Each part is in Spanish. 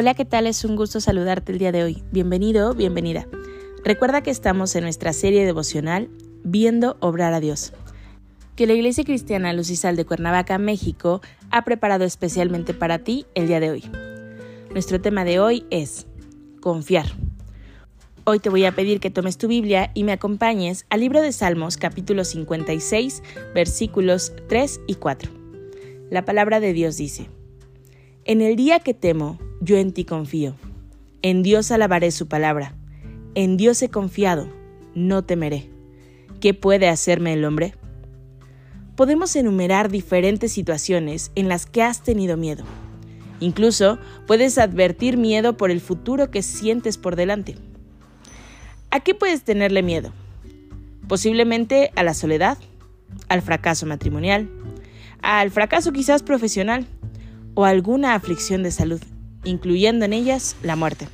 Hola, ¿qué tal? Es un gusto saludarte el día de hoy. Bienvenido, bienvenida. Recuerda que estamos en nuestra serie devocional Viendo obrar a Dios, que la Iglesia Cristiana Lucisal de Cuernavaca, México, ha preparado especialmente para ti el día de hoy. Nuestro tema de hoy es confiar. Hoy te voy a pedir que tomes tu Biblia y me acompañes al libro de Salmos capítulo 56 versículos 3 y 4. La palabra de Dios dice, En el día que temo, yo en ti confío. En Dios alabaré su palabra. En Dios he confiado, no temeré. ¿Qué puede hacerme el hombre? Podemos enumerar diferentes situaciones en las que has tenido miedo. Incluso puedes advertir miedo por el futuro que sientes por delante. ¿A qué puedes tenerle miedo? Posiblemente a la soledad, al fracaso matrimonial, al fracaso quizás profesional o alguna aflicción de salud incluyendo en ellas la muerte.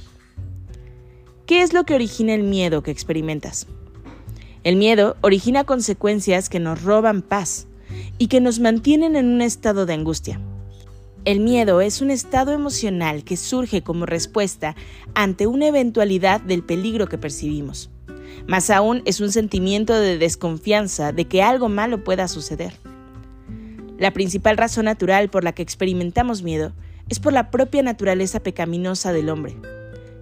¿Qué es lo que origina el miedo que experimentas? El miedo origina consecuencias que nos roban paz y que nos mantienen en un estado de angustia. El miedo es un estado emocional que surge como respuesta ante una eventualidad del peligro que percibimos. Más aún es un sentimiento de desconfianza de que algo malo pueda suceder. La principal razón natural por la que experimentamos miedo es por la propia naturaleza pecaminosa del hombre,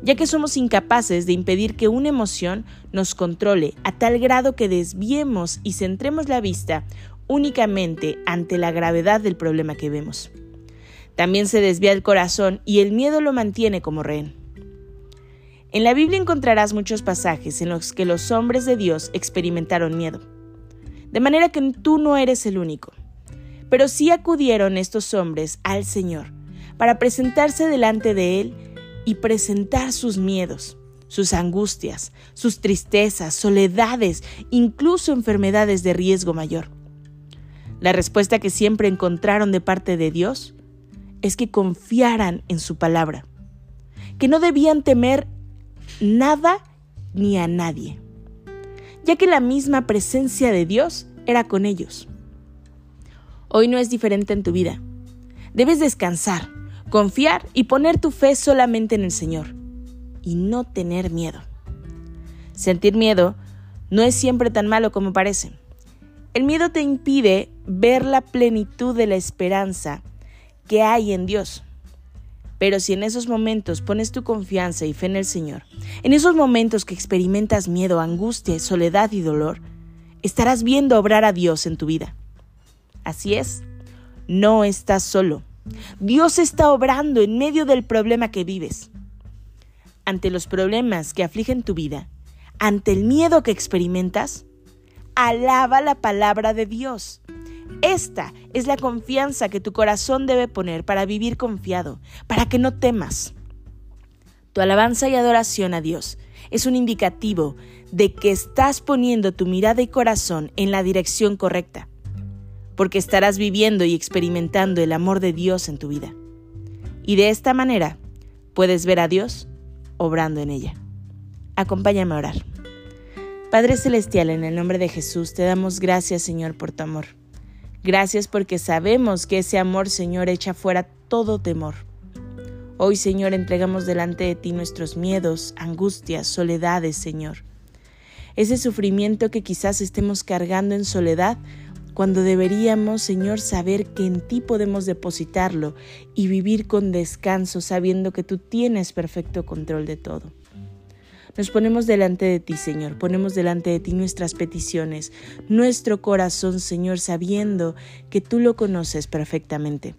ya que somos incapaces de impedir que una emoción nos controle a tal grado que desviemos y centremos la vista únicamente ante la gravedad del problema que vemos. También se desvía el corazón y el miedo lo mantiene como rehén. En la Biblia encontrarás muchos pasajes en los que los hombres de Dios experimentaron miedo. De manera que tú no eres el único. Pero sí acudieron estos hombres al Señor para presentarse delante de Él y presentar sus miedos, sus angustias, sus tristezas, soledades, incluso enfermedades de riesgo mayor. La respuesta que siempre encontraron de parte de Dios es que confiaran en su palabra, que no debían temer nada ni a nadie, ya que la misma presencia de Dios era con ellos. Hoy no es diferente en tu vida. Debes descansar, Confiar y poner tu fe solamente en el Señor y no tener miedo. Sentir miedo no es siempre tan malo como parece. El miedo te impide ver la plenitud de la esperanza que hay en Dios. Pero si en esos momentos pones tu confianza y fe en el Señor, en esos momentos que experimentas miedo, angustia, soledad y dolor, estarás viendo obrar a Dios en tu vida. Así es, no estás solo. Dios está obrando en medio del problema que vives. Ante los problemas que afligen tu vida, ante el miedo que experimentas, alaba la palabra de Dios. Esta es la confianza que tu corazón debe poner para vivir confiado, para que no temas. Tu alabanza y adoración a Dios es un indicativo de que estás poniendo tu mirada y corazón en la dirección correcta porque estarás viviendo y experimentando el amor de Dios en tu vida. Y de esta manera puedes ver a Dios obrando en ella. Acompáñame a orar. Padre Celestial, en el nombre de Jesús, te damos gracias, Señor, por tu amor. Gracias porque sabemos que ese amor, Señor, echa fuera todo temor. Hoy, Señor, entregamos delante de ti nuestros miedos, angustias, soledades, Señor. Ese sufrimiento que quizás estemos cargando en soledad cuando deberíamos, Señor, saber que en ti podemos depositarlo y vivir con descanso sabiendo que tú tienes perfecto control de todo. Nos ponemos delante de ti, Señor, ponemos delante de ti nuestras peticiones, nuestro corazón, Señor, sabiendo que tú lo conoces perfectamente.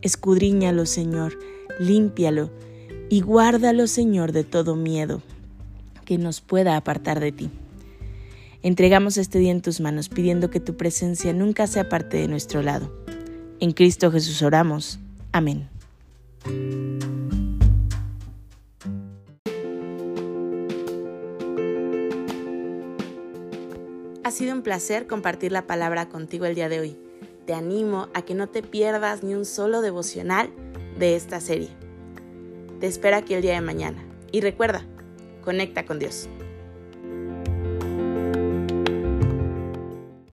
Escudriñalo, Señor, límpialo y guárdalo, Señor, de todo miedo que nos pueda apartar de ti. Entregamos este día en tus manos pidiendo que tu presencia nunca sea parte de nuestro lado. En Cristo Jesús oramos. Amén. Ha sido un placer compartir la palabra contigo el día de hoy. Te animo a que no te pierdas ni un solo devocional de esta serie. Te espero aquí el día de mañana. Y recuerda, conecta con Dios.